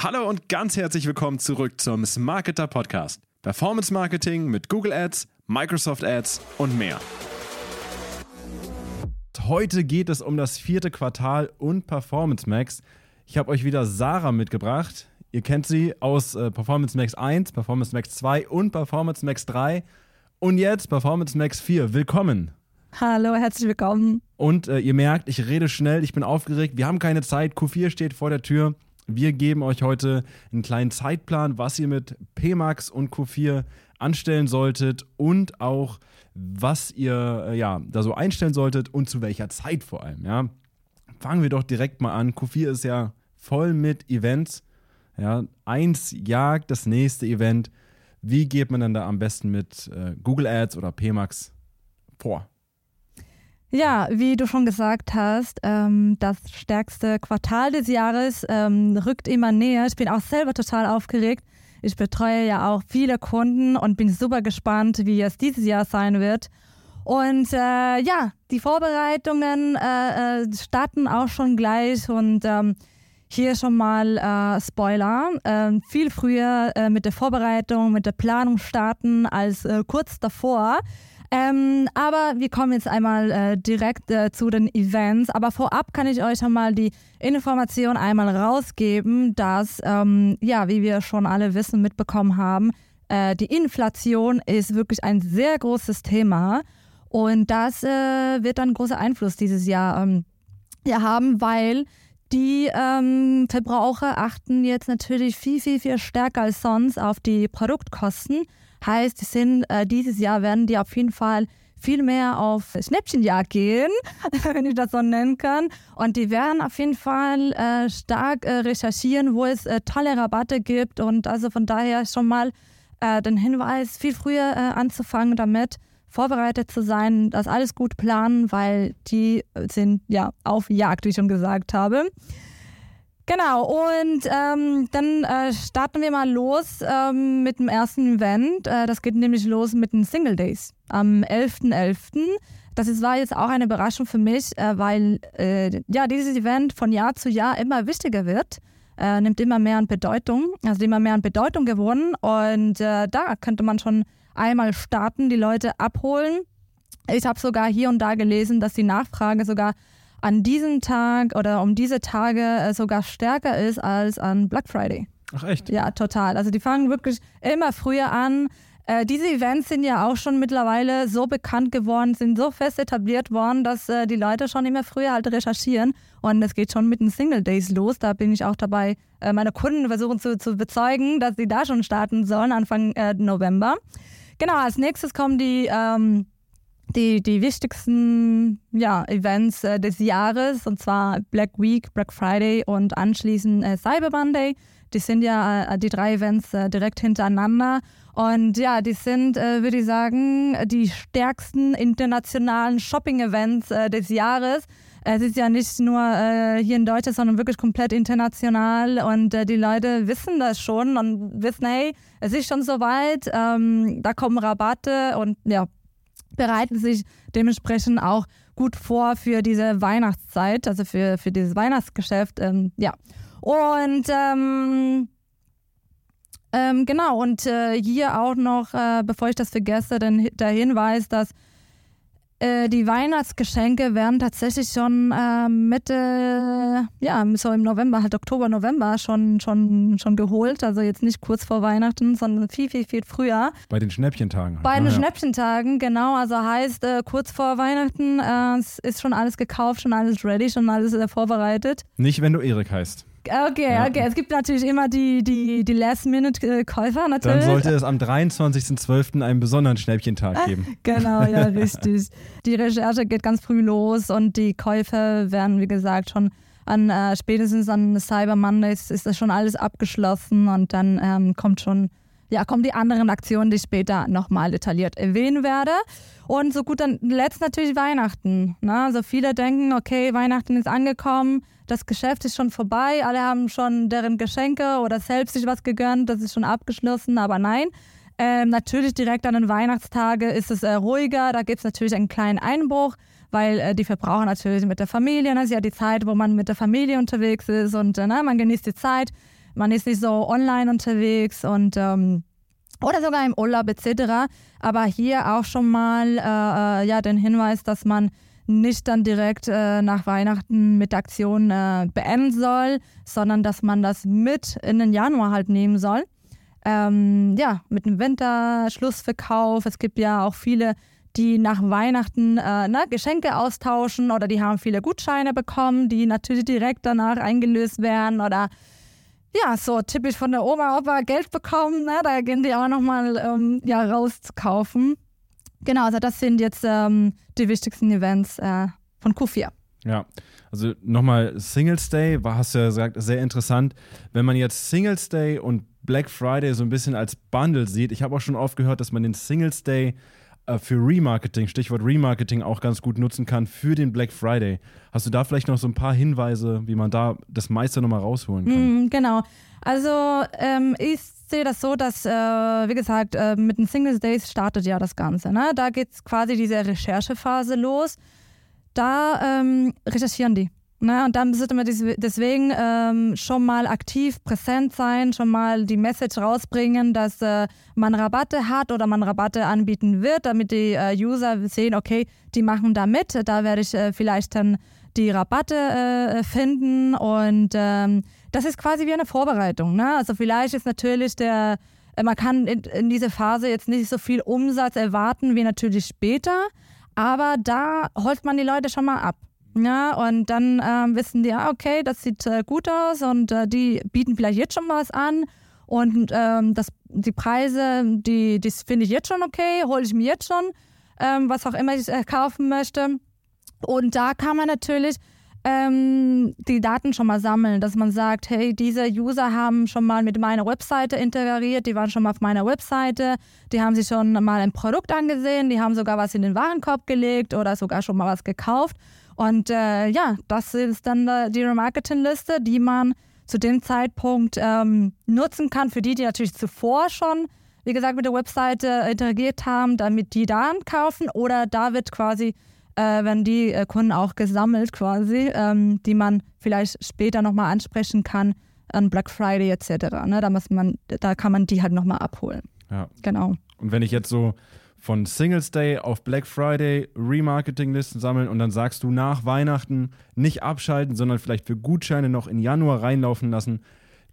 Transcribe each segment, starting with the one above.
Hallo und ganz herzlich willkommen zurück zum Smarketer Podcast. Performance Marketing mit Google Ads, Microsoft Ads und mehr. Heute geht es um das vierte Quartal und Performance Max. Ich habe euch wieder Sarah mitgebracht. Ihr kennt sie aus äh, Performance Max 1, Performance Max 2 und Performance Max 3. Und jetzt Performance Max 4. Willkommen. Hallo, herzlich willkommen. Und äh, ihr merkt, ich rede schnell, ich bin aufgeregt, wir haben keine Zeit, Q4 steht vor der Tür. Wir geben euch heute einen kleinen Zeitplan, was ihr mit PMAX und Q4 anstellen solltet und auch, was ihr äh, ja, da so einstellen solltet und zu welcher Zeit vor allem. Ja. Fangen wir doch direkt mal an. Q4 ist ja voll mit Events. Ja. Eins jagt das nächste Event. Wie geht man dann da am besten mit äh, Google Ads oder PMAX vor? Ja, wie du schon gesagt hast, ähm, das stärkste Quartal des Jahres ähm, rückt immer näher. Ich bin auch selber total aufgeregt. Ich betreue ja auch viele Kunden und bin super gespannt, wie es dieses Jahr sein wird. Und äh, ja, die Vorbereitungen äh, äh starten auch schon gleich und ähm, hier schon mal äh, Spoiler. Ähm, viel früher äh, mit der Vorbereitung, mit der Planung starten als äh, kurz davor. Ähm, aber wir kommen jetzt einmal äh, direkt äh, zu den Events. Aber vorab kann ich euch schon mal die Information einmal rausgeben, dass, ähm, ja, wie wir schon alle wissen, mitbekommen haben, äh, die Inflation ist wirklich ein sehr großes Thema. Und das äh, wird dann großer Einfluss dieses Jahr ähm, ja, haben, weil die ähm, Verbraucher achten jetzt natürlich viel, viel, viel stärker als sonst auf die Produktkosten. Heißt, sind, äh, dieses Jahr werden die auf jeden Fall viel mehr auf Schnäppchenjagd gehen, wenn ich das so nennen kann. Und die werden auf jeden Fall äh, stark äh, recherchieren, wo es äh, tolle Rabatte gibt. Und also von daher schon mal äh, den Hinweis, viel früher äh, anzufangen damit, vorbereitet zu sein, das alles gut planen, weil die sind ja auf Jagd, wie ich schon gesagt habe. Genau, und ähm, dann äh, starten wir mal los ähm, mit dem ersten Event. Äh, das geht nämlich los mit den Single Days am 11.11. .11. Das ist, war jetzt auch eine Überraschung für mich, äh, weil äh, ja, dieses Event von Jahr zu Jahr immer wichtiger wird, äh, nimmt immer mehr an Bedeutung, also immer mehr an Bedeutung gewonnen. Und äh, da könnte man schon einmal starten, die Leute abholen. Ich habe sogar hier und da gelesen, dass die Nachfrage sogar an diesem Tag oder um diese Tage äh, sogar stärker ist als an Black Friday. Ach echt? Ja, total. Also die fangen wirklich immer früher an. Äh, diese Events sind ja auch schon mittlerweile so bekannt geworden, sind so fest etabliert worden, dass äh, die Leute schon immer früher halt recherchieren. Und es geht schon mit den Single Days los. Da bin ich auch dabei, äh, meine Kunden versuchen zu, zu bezeugen, dass sie da schon starten sollen, Anfang äh, November. Genau, als nächstes kommen die ähm, die, die wichtigsten ja, Events äh, des Jahres, und zwar Black Week, Black Friday und anschließend äh, Cyber Monday. Die sind ja äh, die drei Events äh, direkt hintereinander. Und ja, die sind, äh, würde ich sagen, die stärksten internationalen Shopping-Events äh, des Jahres. Es ist ja nicht nur hier in Deutschland, sondern wirklich komplett international. Und die Leute wissen das schon und wissen, hey, es ist schon soweit, ähm, da kommen Rabatte und ja, bereiten sich dementsprechend auch gut vor für diese Weihnachtszeit, also für, für dieses Weihnachtsgeschäft. Ähm, ja. Und ähm, ähm, genau, und äh, hier auch noch, äh, bevor ich das vergesse, den, der Hinweis, dass äh, die Weihnachtsgeschenke werden tatsächlich schon äh, Mitte, ja, so im November, halt Oktober, November schon, schon, schon geholt. Also jetzt nicht kurz vor Weihnachten, sondern viel, viel, viel früher. Bei den Schnäppchentagen. Bei den ja. Schnäppchentagen, genau. Also heißt, äh, kurz vor Weihnachten äh, ist schon alles gekauft, schon alles ready, schon alles äh, vorbereitet. Nicht, wenn du Erik heißt. Okay, ja. okay. Es gibt natürlich immer die, die, die Last-Minute-Käufer natürlich. Dann sollte es am 23.12. einen besonderen Schnäppchentag geben. genau, ja, richtig. Die Recherche geht ganz früh los und die Käufer werden, wie gesagt, schon an äh, spätestens an Cyber Mondays ist das schon alles abgeschlossen und dann ähm, kommt schon ja, kommen die anderen Aktionen, die ich später nochmal detailliert erwähnen werde. Und so gut dann letzt natürlich Weihnachten. Ne? Also viele denken, okay, Weihnachten ist angekommen, das Geschäft ist schon vorbei, alle haben schon deren Geschenke oder selbst sich was gegönnt, das ist schon abgeschlossen, aber nein. Ähm, natürlich direkt an den Weihnachtstagen ist es äh, ruhiger, da gibt es natürlich einen kleinen Einbruch, weil äh, die Verbraucher natürlich mit der Familie, das ist ja die Zeit, wo man mit der Familie unterwegs ist und äh, ne, man genießt die Zeit man ist nicht so online unterwegs und ähm, oder sogar im Urlaub etc. Aber hier auch schon mal äh, äh, ja, den Hinweis, dass man nicht dann direkt äh, nach Weihnachten mit Aktion äh, beenden soll, sondern dass man das mit in den Januar halt nehmen soll. Ähm, ja, mit dem Winterschlussverkauf. Es gibt ja auch viele, die nach Weihnachten äh, ne, Geschenke austauschen oder die haben viele Gutscheine bekommen, die natürlich direkt danach eingelöst werden oder ja, so typisch von der Oma, Opa Geld bekommen, ne? da gehen die auch nochmal ähm, ja, rauskaufen. Genau, also das sind jetzt ähm, die wichtigsten Events äh, von Q4. Ja, also nochmal Singles Day, war, hast du ja gesagt, sehr interessant. Wenn man jetzt Singles Day und Black Friday so ein bisschen als Bundle sieht, ich habe auch schon oft gehört, dass man den Singles Day für Remarketing, Stichwort Remarketing, auch ganz gut nutzen kann für den Black Friday. Hast du da vielleicht noch so ein paar Hinweise, wie man da das meiste nochmal rausholen kann? Mm, genau. Also ähm, ich sehe das so, dass, äh, wie gesagt, äh, mit den Singles Days startet ja das Ganze. Ne? Da geht quasi diese Recherchephase los. Da ähm, recherchieren die. Ne? Und dann sollte man deswegen ähm, schon mal aktiv präsent sein, schon mal die Message rausbringen, dass äh, man Rabatte hat oder man Rabatte anbieten wird, damit die äh, User sehen, okay, die machen da mit, da werde ich äh, vielleicht dann die Rabatte äh, finden und ähm, das ist quasi wie eine Vorbereitung. Ne? Also vielleicht ist natürlich der, äh, man kann in, in dieser Phase jetzt nicht so viel Umsatz erwarten wie natürlich später, aber da holt man die Leute schon mal ab. Ja, und dann ähm, wissen die, okay, das sieht äh, gut aus und äh, die bieten vielleicht jetzt schon was an und ähm, das, die Preise, die, das finde ich jetzt schon okay, hole ich mir jetzt schon, ähm, was auch immer ich äh, kaufen möchte. Und da kann man natürlich ähm, die Daten schon mal sammeln, dass man sagt, hey, diese User haben schon mal mit meiner Webseite integriert, die waren schon mal auf meiner Webseite, die haben sich schon mal ein Produkt angesehen, die haben sogar was in den Warenkorb gelegt oder sogar schon mal was gekauft. Und äh, ja, das ist dann äh, die Remarketing-Liste, die man zu dem Zeitpunkt ähm, nutzen kann, für die, die natürlich zuvor schon, wie gesagt, mit der Webseite interagiert haben, damit die dann kaufen oder da wird quasi, äh, wenn die äh, Kunden auch gesammelt quasi, ähm, die man vielleicht später nochmal ansprechen kann an Black Friday etc. Ne? Da, muss man, da kann man die halt nochmal abholen. Ja. Genau. Und wenn ich jetzt so von Singles Day auf Black Friday Remarketing-Listen sammeln und dann sagst du nach Weihnachten nicht abschalten, sondern vielleicht für Gutscheine noch in Januar reinlaufen lassen,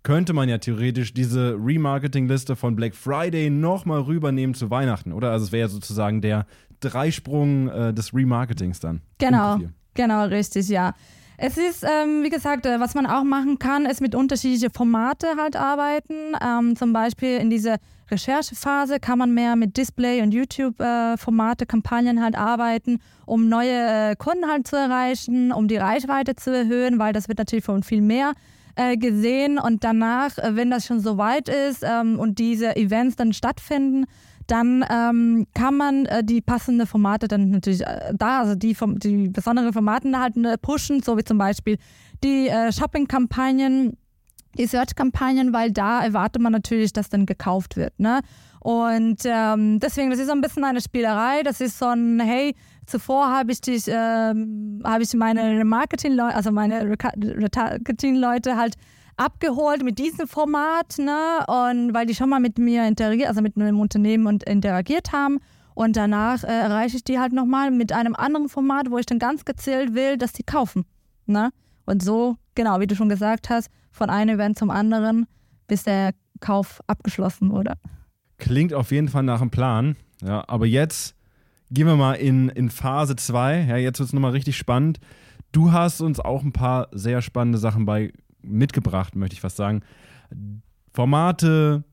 könnte man ja theoretisch diese Remarketing-Liste von Black Friday nochmal rübernehmen zu Weihnachten, oder? Also es wäre ja sozusagen der Dreisprung äh, des Remarketings dann. Genau, genau, richtig, ja. Es ist, ähm, wie gesagt, äh, was man auch machen kann, ist mit unterschiedlichen Formate halt arbeiten. Ähm, zum Beispiel in dieser Recherchephase kann man mehr mit Display- und YouTube-Formate, äh, Kampagnen halt arbeiten, um neue äh, Kunden halt zu erreichen, um die Reichweite zu erhöhen, weil das wird natürlich von viel mehr äh, gesehen. Und danach, wenn das schon so weit ist ähm, und diese Events dann stattfinden, dann ähm, kann man äh, die passenden Formate dann natürlich äh, da, also die, die besonderen Formate halt äh, pushen, so wie zum Beispiel die äh, Shopping-Kampagnen, die Search-Kampagnen, weil da erwartet man natürlich, dass dann gekauft wird. Ne? Und ähm, deswegen, das ist so ein bisschen eine Spielerei. Das ist so ein, hey, zuvor habe ich dich, ähm, habe ich meine Marketing-Leute, also meine Retargeting-Leute halt abgeholt mit diesem Format, ne? Und weil die schon mal mit mir interagiert, also mit einem Unternehmen und interagiert haben. Und danach äh, erreiche ich die halt nochmal mit einem anderen Format, wo ich dann ganz gezielt will, dass die kaufen. Ne? Und so, genau, wie du schon gesagt hast, von einem Event zum anderen, bis der Kauf abgeschlossen wurde. Klingt auf jeden Fall nach einem Plan. Ja, aber jetzt gehen wir mal in, in Phase 2. Ja, jetzt wird es nochmal richtig spannend. Du hast uns auch ein paar sehr spannende Sachen bei mitgebracht, möchte ich fast sagen. Formate,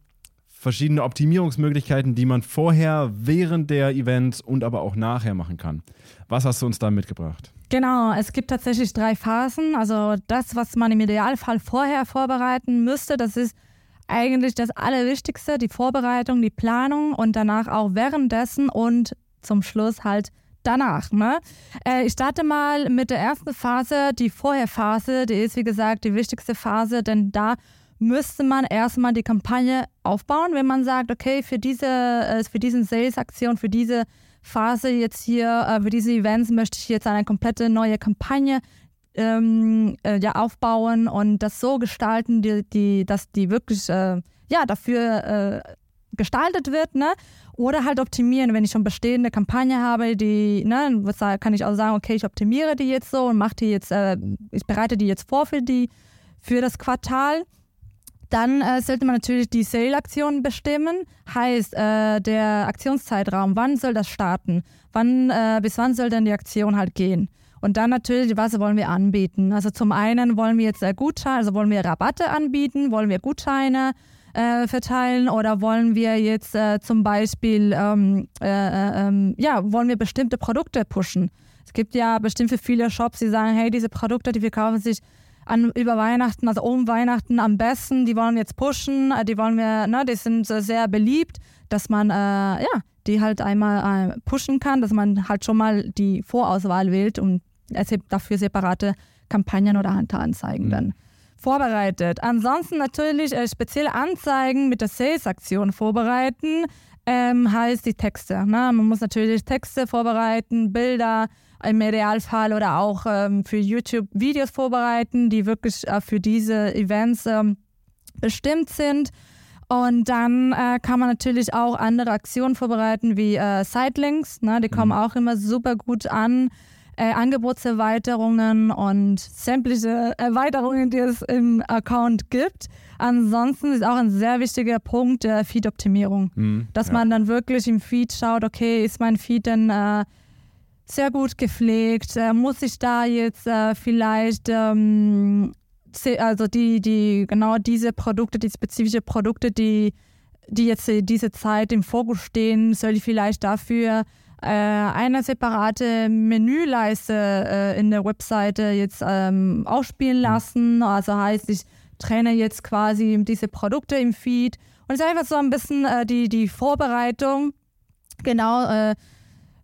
verschiedene Optimierungsmöglichkeiten, die man vorher, während der Events und aber auch nachher machen kann. Was hast du uns da mitgebracht? Genau, es gibt tatsächlich drei Phasen. Also das, was man im Idealfall vorher vorbereiten müsste, das ist eigentlich das Allerwichtigste, die Vorbereitung, die Planung und danach auch währenddessen und zum Schluss halt danach. Ne? Äh, ich starte mal mit der ersten Phase, die Vorherphase. Die ist, wie gesagt, die wichtigste Phase, denn da müsste man erstmal die Kampagne aufbauen, wenn man sagt, okay, für diese, äh, für diesen Sales-Aktion, für diese Phase jetzt hier, äh, für diese Events möchte ich jetzt eine komplette neue Kampagne ähm, äh, ja, aufbauen und das so gestalten, die, die, dass die wirklich äh, ja, dafür äh, gestaltet wird, ne? Oder halt optimieren, wenn ich schon bestehende Kampagne habe, die, ne, kann ich auch sagen, okay, ich optimiere die jetzt so und mache die jetzt, äh, ich bereite die jetzt vor für die, für das Quartal. Dann äh, sollte man natürlich die Sale-Aktion bestimmen. Heißt, äh, der Aktionszeitraum, wann soll das starten? Wann, äh, bis wann soll denn die Aktion halt gehen? Und dann natürlich, was wollen wir anbieten? Also zum einen wollen wir jetzt äh, Gutscheine, also wollen wir Rabatte anbieten, wollen wir Gutscheine äh, verteilen oder wollen wir jetzt äh, zum Beispiel, ähm, äh, äh, ähm, ja, wollen wir bestimmte Produkte pushen? Es gibt ja bestimmt für viele Shops, die sagen, hey, diese Produkte, die verkaufen sich an, über Weihnachten, also um Weihnachten am besten, die wollen wir jetzt pushen, äh, die wollen wir, ne, die sind sehr beliebt, dass man, äh, ja, die halt einmal pushen kann, dass man halt schon mal die Vorauswahl wählt und dafür separate Kampagnen oder Handanzeigen mhm. dann vorbereitet. Ansonsten natürlich äh, spezielle Anzeigen mit der Sales-Aktion vorbereiten, ähm, heißt die Texte. Ne? Man muss natürlich Texte vorbereiten, Bilder im Idealfall oder auch ähm, für YouTube Videos vorbereiten, die wirklich äh, für diese Events ähm, bestimmt sind. Und dann äh, kann man natürlich auch andere Aktionen vorbereiten, wie äh, Sitelinks. Ne? Die kommen mhm. auch immer super gut an äh, Angebotserweiterungen und sämtliche Erweiterungen, die es im Account gibt. Ansonsten ist auch ein sehr wichtiger Punkt der Feed-Optimierung, mhm, dass ja. man dann wirklich im Feed schaut, okay, ist mein Feed denn äh, sehr gut gepflegt? Äh, muss ich da jetzt äh, vielleicht ähm, also die, die, genau diese Produkte, die spezifische Produkte, die, die jetzt diese Zeit im Fokus stehen, soll ich vielleicht dafür äh, eine separate Menüleiste äh, in der Webseite jetzt ähm, aufspielen mhm. lassen. Also heißt, ich trenne jetzt quasi diese Produkte im Feed. Und es ist einfach so ein bisschen äh, die, die Vorbereitung. Genau, äh,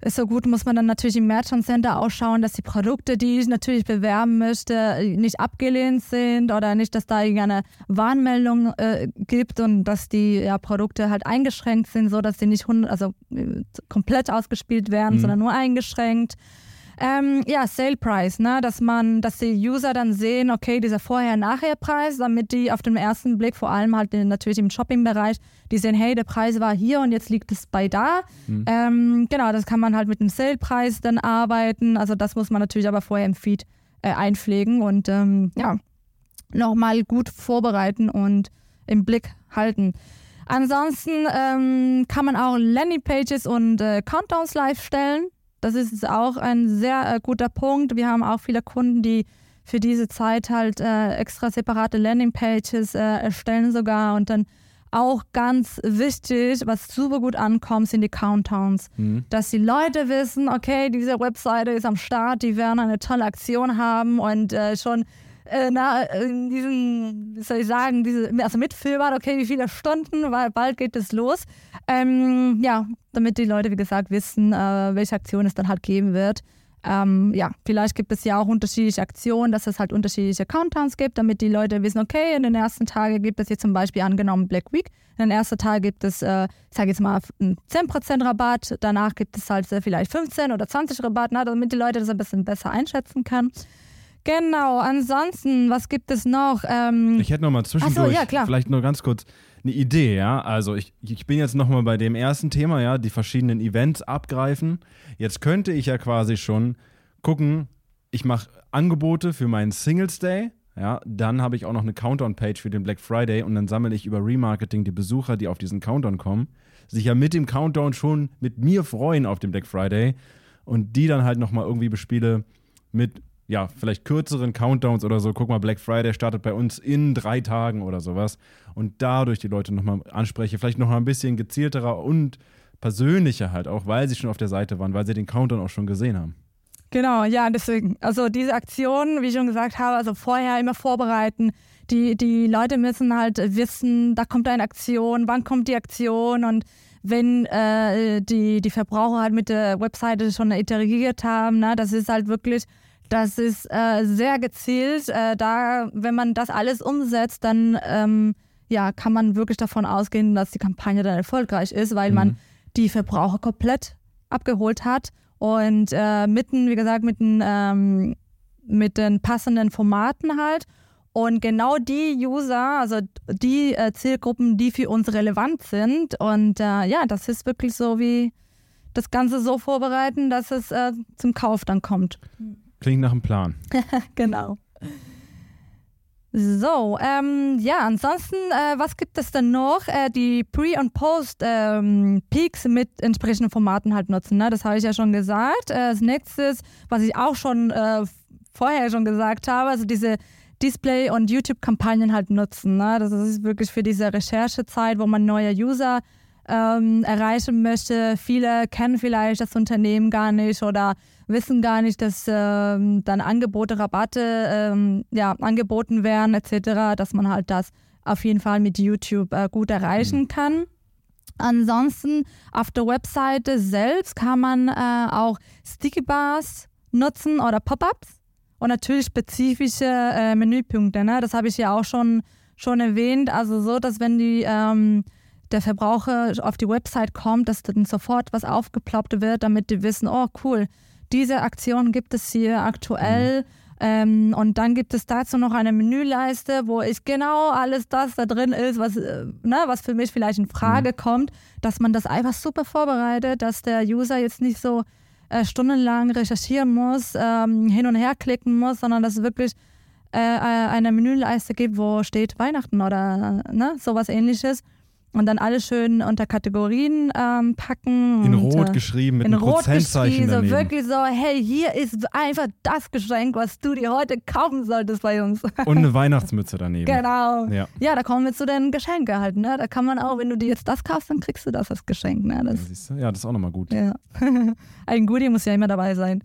so gut, muss man dann natürlich im Merchant Center auch schauen, dass die Produkte, die ich natürlich bewerben möchte, nicht abgelehnt sind oder nicht, dass da irgendeine Warnmeldung äh, gibt und dass die ja, Produkte halt eingeschränkt sind, so dass sie nicht also, äh, komplett ausgespielt werden, mhm. sondern nur eingeschränkt. Ähm, ja, Sale Price, ne? dass man, dass die User dann sehen, okay, dieser Vorher-Nachher-Preis, damit die auf den ersten Blick, vor allem halt natürlich im Shopping-Bereich, die sehen, hey, der Preis war hier und jetzt liegt es bei da. Mhm. Ähm, genau, das kann man halt mit dem Sale-Preis dann arbeiten. Also das muss man natürlich aber vorher im Feed äh, einpflegen und ähm, ja, nochmal gut vorbereiten und im Blick halten. Ansonsten ähm, kann man auch Landing-Pages und äh, Countdowns live stellen. Das ist auch ein sehr äh, guter Punkt. Wir haben auch viele Kunden, die für diese Zeit halt äh, extra separate Landingpages äh, erstellen sogar und dann auch ganz wichtig, was super gut ankommt, sind die Countdowns. Mhm. Dass die Leute wissen, okay, diese Webseite ist am Start, die werden eine tolle Aktion haben und äh, schon äh, na, in diesen, wie soll ich sagen, diese, also mitfühlbar, okay, wie viele Stunden, weil bald geht es los. Ähm, ja, damit die Leute, wie gesagt, wissen, äh, welche Aktion es dann halt geben wird. Ähm, ja, vielleicht gibt es ja auch unterschiedliche Aktionen, dass es halt unterschiedliche Countdowns gibt, damit die Leute wissen, okay, in den ersten Tagen gibt es jetzt zum Beispiel angenommen Black Week. In den ersten Tagen gibt es, äh, ich sage jetzt mal, einen 10% Rabatt, danach gibt es halt äh, vielleicht 15 oder 20 Rabatt, ne, damit die Leute das ein bisschen besser einschätzen können. Genau, ansonsten, was gibt es noch? Ähm, ich hätte noch mal zwischendurch, so, ja, vielleicht nur ganz kurz eine Idee, ja. Also ich, ich bin jetzt noch mal bei dem ersten Thema, ja, die verschiedenen Events abgreifen. Jetzt könnte ich ja quasi schon gucken, ich mache Angebote für meinen Singles Day, ja, dann habe ich auch noch eine Countdown-Page für den Black Friday und dann sammle ich über Remarketing die Besucher, die auf diesen Countdown kommen, sich ja mit dem Countdown schon mit mir freuen auf den Black Friday und die dann halt nochmal irgendwie bespiele mit ja, vielleicht kürzeren Countdowns oder so. Guck mal, Black Friday startet bei uns in drei Tagen oder sowas. Und dadurch die Leute nochmal anspreche. Vielleicht nochmal ein bisschen gezielterer und persönlicher halt auch, weil sie schon auf der Seite waren, weil sie den Countdown auch schon gesehen haben. Genau, ja, deswegen. Also diese Aktion, wie ich schon gesagt habe, also vorher immer vorbereiten. Die, die Leute müssen halt wissen, da kommt eine Aktion, wann kommt die Aktion und wenn äh, die, die Verbraucher halt mit der Webseite schon interagiert haben, ne, das ist halt wirklich das ist äh, sehr gezielt. Äh, da, wenn man das alles umsetzt, dann ähm, ja, kann man wirklich davon ausgehen, dass die Kampagne dann erfolgreich ist, weil mhm. man die Verbraucher komplett abgeholt hat und äh, mitten, wie gesagt, mit einem ähm, mit den passenden Formaten halt. Und genau die User, also die äh, Zielgruppen, die für uns relevant sind. Und äh, ja, das ist wirklich so wie das Ganze so vorbereiten, dass es äh, zum Kauf dann kommt. Klingt nach einem Plan. genau. So, ähm, ja, ansonsten, äh, was gibt es denn noch? Äh, die Pre- und Post-Peaks ähm, mit entsprechenden Formaten halt nutzen. Ne? Das habe ich ja schon gesagt. Äh, das nächste, was ich auch schon äh, vorher schon gesagt habe, also diese Display- und YouTube-Kampagnen halt nutzen. Ne? Das ist wirklich für diese Recherchezeit, wo man neue User ähm, erreichen möchte. Viele kennen vielleicht das Unternehmen gar nicht oder wissen gar nicht, dass ähm, dann Angebote, Rabatte ähm, ja, angeboten werden etc., dass man halt das auf jeden Fall mit YouTube äh, gut erreichen mhm. kann. Ansonsten auf der Webseite selbst kann man äh, auch Sticky Bars nutzen oder Pop-ups und natürlich spezifische äh, Menüpunkte. Ne? Das habe ich ja auch schon, schon erwähnt. Also so, dass wenn die, ähm, der Verbraucher auf die Website kommt, dass dann sofort was aufgeploppt wird, damit die wissen, oh cool, diese Aktion gibt es hier aktuell. Mhm. Ähm, und dann gibt es dazu noch eine Menüleiste, wo ich genau alles das da drin ist, was, äh, ne, was für mich vielleicht in Frage mhm. kommt, dass man das einfach super vorbereitet, dass der User jetzt nicht so äh, stundenlang recherchieren muss, ähm, hin und her klicken muss, sondern dass es wirklich äh, äh eine Menüleiste gibt, wo steht Weihnachten oder ne, sowas ähnliches und dann alles schön unter Kategorien ähm, packen. In Rot äh, geschrieben, mit in einem Rot Prozentzeichen so wirklich so, hey, hier ist einfach das Geschenk, was du dir heute kaufen solltest bei uns. Und eine Weihnachtsmütze daneben. Genau. Ja, ja da kommen wir zu den Geschenken halt. Ne? Da kann man auch, wenn du dir jetzt das kaufst, dann kriegst du das als Geschenk. Ne? Das, ja, ja, das ist auch nochmal gut. Ja. Ein Goodie muss ja immer dabei sein.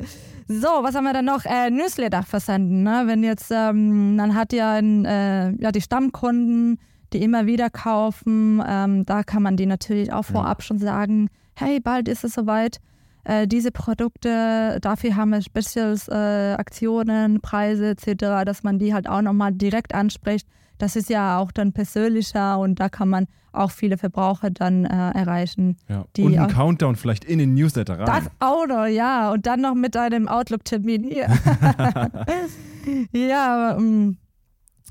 So, was haben wir dann noch? Äh, Newsletter versenden. Ne? Wenn jetzt, ähm, dann hat ja, ein, äh, ja die Stammkunden die immer wieder kaufen. Ähm, da kann man die natürlich auch vorab ja. schon sagen, hey, bald ist es soweit. Äh, diese Produkte, dafür haben wir Specials, äh, Aktionen, Preise etc., dass man die halt auch nochmal direkt anspricht. Das ist ja auch dann persönlicher und da kann man auch viele Verbraucher dann äh, erreichen. Ja. und einen Countdown vielleicht in den Newsletter rein. Das auch noch, ja. Und dann noch mit einem Outlook-Termin hier. ja, ähm,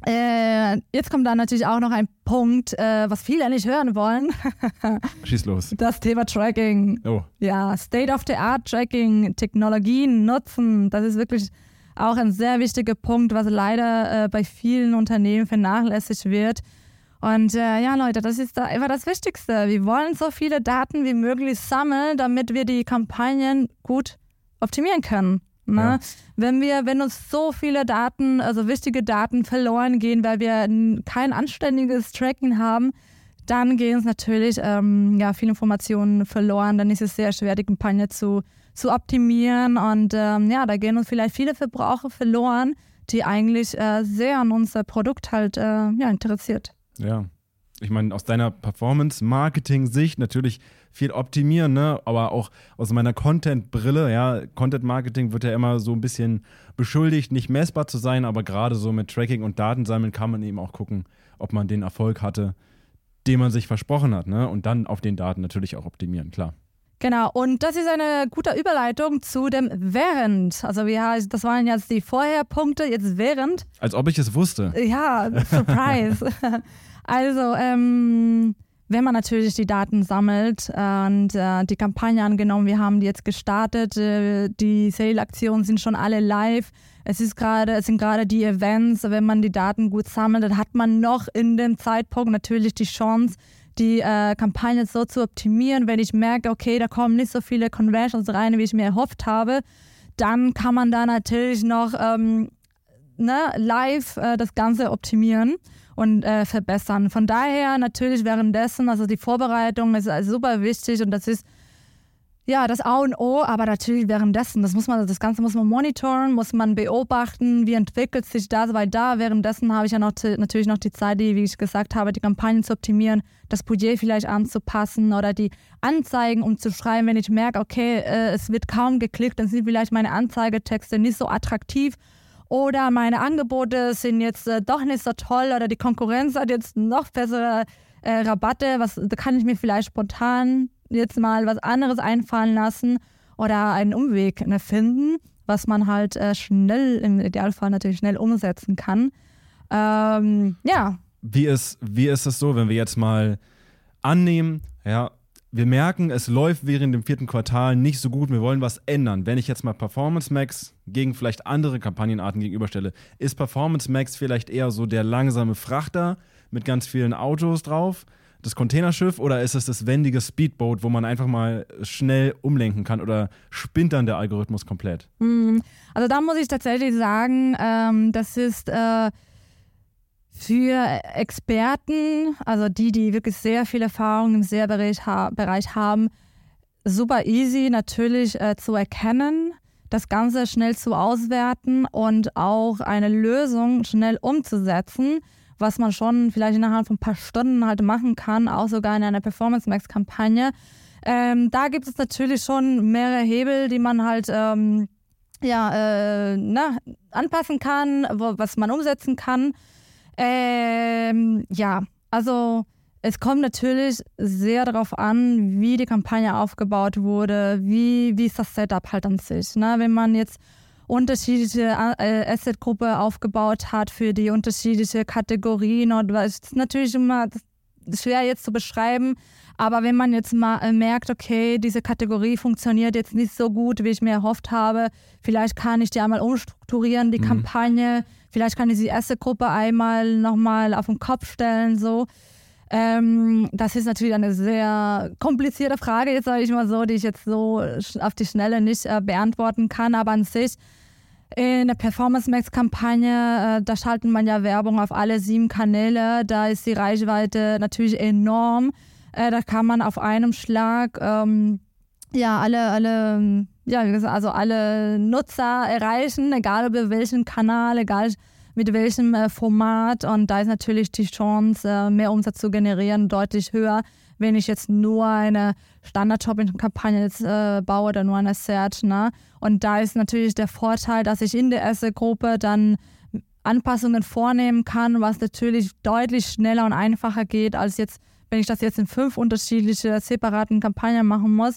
äh, jetzt kommt dann natürlich auch noch ein Punkt, äh, was viele nicht hören wollen. Schieß los. Das Thema Tracking. Oh. Ja, State-of-the-Art-Tracking, Technologien nutzen, das ist wirklich auch ein sehr wichtiger Punkt, was leider äh, bei vielen Unternehmen vernachlässigt wird. Und äh, ja, Leute, das ist da einfach das Wichtigste. Wir wollen so viele Daten wie möglich sammeln, damit wir die Kampagnen gut optimieren können. Ne? Ja. Wenn wir, wenn uns so viele Daten, also wichtige Daten verloren gehen, weil wir kein anständiges Tracken haben, dann gehen uns natürlich ähm, ja, viele Informationen verloren. Dann ist es sehr schwer, die Kampagne zu, zu optimieren. Und ähm, ja, da gehen uns vielleicht viele Verbraucher verloren, die eigentlich äh, sehr an unser Produkt halt äh, ja, interessiert. Ja, ich meine, aus deiner Performance-Marketing-Sicht natürlich viel optimieren, ne? aber auch aus meiner Content-Brille, ja, Content-Marketing wird ja immer so ein bisschen beschuldigt, nicht messbar zu sein, aber gerade so mit Tracking und Datensammeln kann man eben auch gucken, ob man den Erfolg hatte, den man sich versprochen hat, ne? Und dann auf den Daten natürlich auch optimieren, klar. Genau, und das ist eine gute Überleitung zu dem Während. Also wir, das waren jetzt die Vorherpunkte, jetzt während. Als ob ich es wusste. Ja, Surprise. also, ähm, wenn man natürlich die Daten sammelt und äh, die Kampagne angenommen, wir haben die jetzt gestartet, äh, die Sale-Aktionen sind schon alle live. Es ist gerade, es sind gerade die Events, wenn man die Daten gut sammelt, dann hat man noch in dem Zeitpunkt natürlich die Chance, die äh, Kampagne so zu optimieren. Wenn ich merke, okay, da kommen nicht so viele Conversions rein, wie ich mir erhofft habe, dann kann man da natürlich noch ähm, ne, live äh, das Ganze optimieren und äh, verbessern. Von daher natürlich währenddessen, also die Vorbereitung ist also super wichtig und das ist ja das A und O, aber natürlich währenddessen, das muss man, das Ganze muss man monitoren, muss man beobachten, wie entwickelt sich das, weil da währenddessen habe ich ja noch natürlich noch die Zeit, die, wie ich gesagt habe, die Kampagnen zu optimieren, das Budget vielleicht anzupassen oder die Anzeigen umzuschreiben, wenn ich merke, okay, äh, es wird kaum geklickt, dann sind vielleicht meine Anzeigetexte nicht so attraktiv oder meine Angebote sind jetzt äh, doch nicht so toll oder die Konkurrenz hat jetzt noch bessere äh, Rabatte, was, da kann ich mir vielleicht spontan jetzt mal was anderes einfallen lassen oder einen Umweg ne, finden. was man halt äh, schnell, im Idealfall natürlich schnell umsetzen kann. Ähm, ja. Wie ist, wie ist es so, wenn wir jetzt mal annehmen, ja, wir merken, es läuft während dem vierten Quartal nicht so gut, wir wollen was ändern. Wenn ich jetzt mal Performance Max gegen vielleicht andere Kampagnenarten gegenüberstelle, ist Performance Max vielleicht eher so der langsame Frachter mit ganz vielen Autos drauf, das Containerschiff, oder ist es das wendige Speedboat, wo man einfach mal schnell umlenken kann oder spinnt dann der Algorithmus komplett? Hm, also da muss ich tatsächlich sagen, ähm, das ist äh, für Experten, also die, die wirklich sehr viel Erfahrung im SEA-Bereich haben, super easy natürlich äh, zu erkennen, das Ganze schnell zu auswerten und auch eine Lösung schnell umzusetzen, was man schon vielleicht innerhalb von ein paar Stunden halt machen kann, auch sogar in einer Performance Max-Kampagne. Ähm, da gibt es natürlich schon mehrere Hebel, die man halt ähm, ja, äh, na, anpassen kann, wo, was man umsetzen kann. Ähm, ja, also es kommt natürlich sehr darauf an, wie die Kampagne aufgebaut wurde, wie, wie ist das Setup halt an sich. Ne? Wenn man jetzt unterschiedliche äh, Asset-Gruppe aufgebaut hat für die unterschiedlichen Kategorien und was ist natürlich immer schwer jetzt zu beschreiben, aber wenn man jetzt mal äh, merkt, okay, diese Kategorie funktioniert jetzt nicht so gut, wie ich mir erhofft habe, vielleicht kann ich die einmal umstrukturieren, die mhm. Kampagne, vielleicht kann ich die erste Gruppe einmal nochmal auf den Kopf stellen, so. Ähm, das ist natürlich eine sehr komplizierte Frage, jetzt sage ich mal so, die ich jetzt so auf die Schnelle nicht äh, beantworten kann, aber an sich in der Performance Max Kampagne, äh, da schalten man ja Werbung auf alle sieben Kanäle, da ist die Reichweite natürlich enorm. Äh, da kann man auf einem Schlag ähm, ja alle, alle, ja, also alle Nutzer erreichen, egal über welchen Kanal, egal mit welchem äh, Format. Und da ist natürlich die Chance, äh, mehr Umsatz zu generieren, deutlich höher, wenn ich jetzt nur eine Standard-Shopping-Kampagne äh, baue oder nur eine Search. Ne? Und da ist natürlich der Vorteil, dass ich in der ersten Gruppe dann Anpassungen vornehmen kann, was natürlich deutlich schneller und einfacher geht, als jetzt wenn ich das jetzt in fünf unterschiedliche separaten Kampagnen machen muss,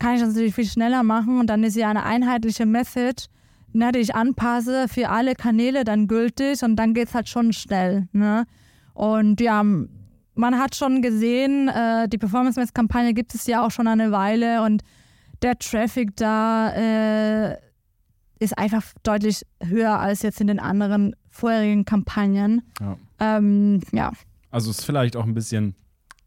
kann ich das natürlich viel schneller machen und dann ist ja eine einheitliche Message, ne, die ich anpasse für alle Kanäle dann gültig und dann geht es halt schon schnell. Ne? Und ja, man hat schon gesehen, äh, die Performance-Mess-Kampagne gibt es ja auch schon eine Weile und der Traffic da äh, ist einfach deutlich höher als jetzt in den anderen vorherigen Kampagnen. Ja. Ähm, ja. Also ist vielleicht auch ein bisschen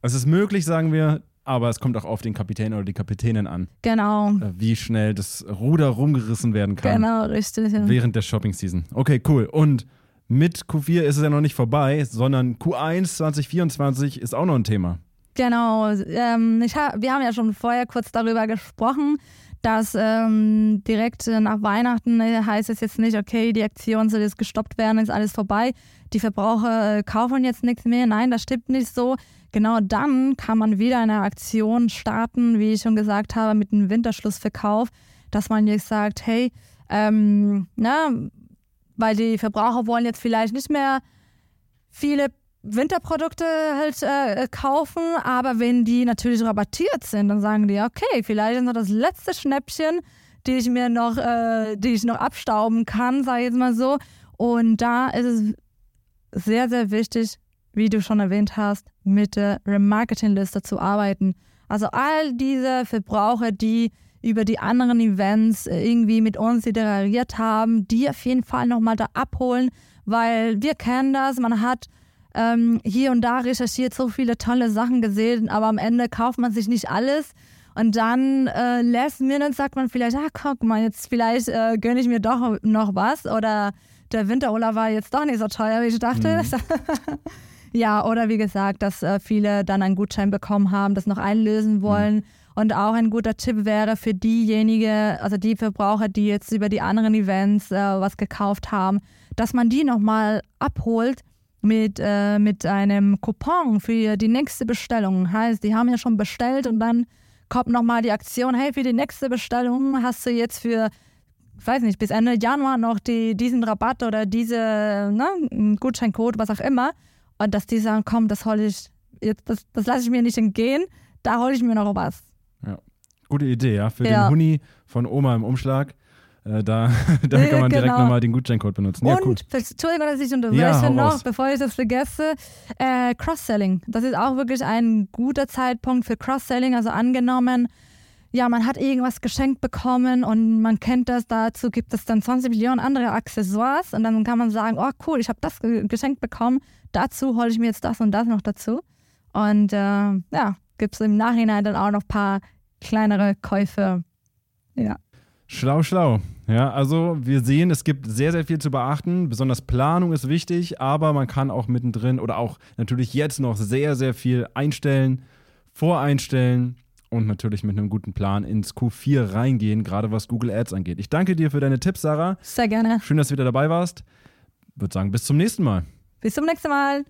es ist möglich, sagen wir, aber es kommt auch auf den Kapitän oder die Kapitänin an. Genau. Äh, wie schnell das Ruder rumgerissen werden kann. Genau, richtig. Während der Shopping-Season. Okay, cool. Und mit Q4 ist es ja noch nicht vorbei, sondern Q1 2024 ist auch noch ein Thema. Genau. Ähm, ich ha wir haben ja schon vorher kurz darüber gesprochen, dass ähm, direkt nach Weihnachten äh, heißt es jetzt nicht, okay, die Aktion soll jetzt gestoppt werden, ist alles vorbei. Die Verbraucher äh, kaufen jetzt nichts mehr. Nein, das stimmt nicht so genau dann kann man wieder eine Aktion starten, wie ich schon gesagt habe, mit einem Winterschlussverkauf, dass man jetzt sagt, hey, ähm, na, weil die Verbraucher wollen jetzt vielleicht nicht mehr viele Winterprodukte halt äh, kaufen, aber wenn die natürlich rabattiert sind, dann sagen die, okay, vielleicht ist noch das letzte Schnäppchen, die ich mir noch, äh, die ich noch abstauben kann, sage ich jetzt mal so. Und da ist es sehr, sehr wichtig, wie du schon erwähnt hast, mit der Remarketing-Liste zu arbeiten. Also all diese Verbraucher, die über die anderen Events äh, irgendwie mit uns interagiert haben, die auf jeden Fall nochmal da abholen, weil wir kennen das, man hat ähm, hier und da recherchiert, so viele tolle Sachen gesehen, aber am Ende kauft man sich nicht alles. Und dann äh, last minute sagt man vielleicht, ah, guck mal, jetzt vielleicht äh, gönne ich mir doch noch was. Oder der Winterurlaub war jetzt doch nicht so teuer, wie ich dachte. Mhm. Ja, oder wie gesagt, dass äh, viele dann einen Gutschein bekommen haben, das noch einlösen mhm. wollen. Mhm. Und auch ein guter Tipp wäre für diejenigen, also die Verbraucher, die jetzt über die anderen Events äh, was gekauft haben, dass man die nochmal abholt mit, äh, mit einem Coupon für die nächste Bestellung. Heißt, die haben ja schon bestellt und dann kommt nochmal die Aktion, hey, für die nächste Bestellung hast du jetzt für, ich weiß nicht, bis Ende Januar noch die, diesen Rabatt oder diese ne, Gutscheincode, was auch immer. Und dass die sagen, komm, das hole ich, das, das lasse ich mir nicht entgehen, da hole ich mir noch was. Ja. Gute Idee, ja. Für ja. den Huni von Oma im Umschlag. Äh, da, da kann man direkt Genau. nochmal den Gutscheincode benutzen. Ja, und, cool. Entschuldigung, dass ich Ja, unterbreche hau noch, raus. bevor ich das vergesse. Äh, Cross-Selling. Das ist auch wirklich ein guter Zeitpunkt für Cross-Selling. Also angenommen, ja, man hat irgendwas geschenkt bekommen und man kennt das, dazu gibt es dann 20 Millionen andere Accessoires und dann kann man sagen, oh cool, ich habe das ge- geschenkt bekommen, dazu hole ich mir jetzt das und das noch dazu. Und äh, ja, gibt es im Nachhinein dann auch noch ein paar kleinere Käufe. Ja. Schlau, schlau. Ja, also wir sehen, es gibt sehr, sehr viel zu beachten. Besonders Planung ist wichtig, aber man kann auch mittendrin oder auch natürlich jetzt noch sehr, sehr viel einstellen, voreinstellen und natürlich mit einem guten Plan ins Q4 reingehen, gerade was Google Ads angeht. Ich danke dir für deine Tipps, Sarah. Sehr gerne. Schön, dass du wieder dabei warst. Würde sagen, bis zum nächsten Mal. Bis zum nächsten Mal.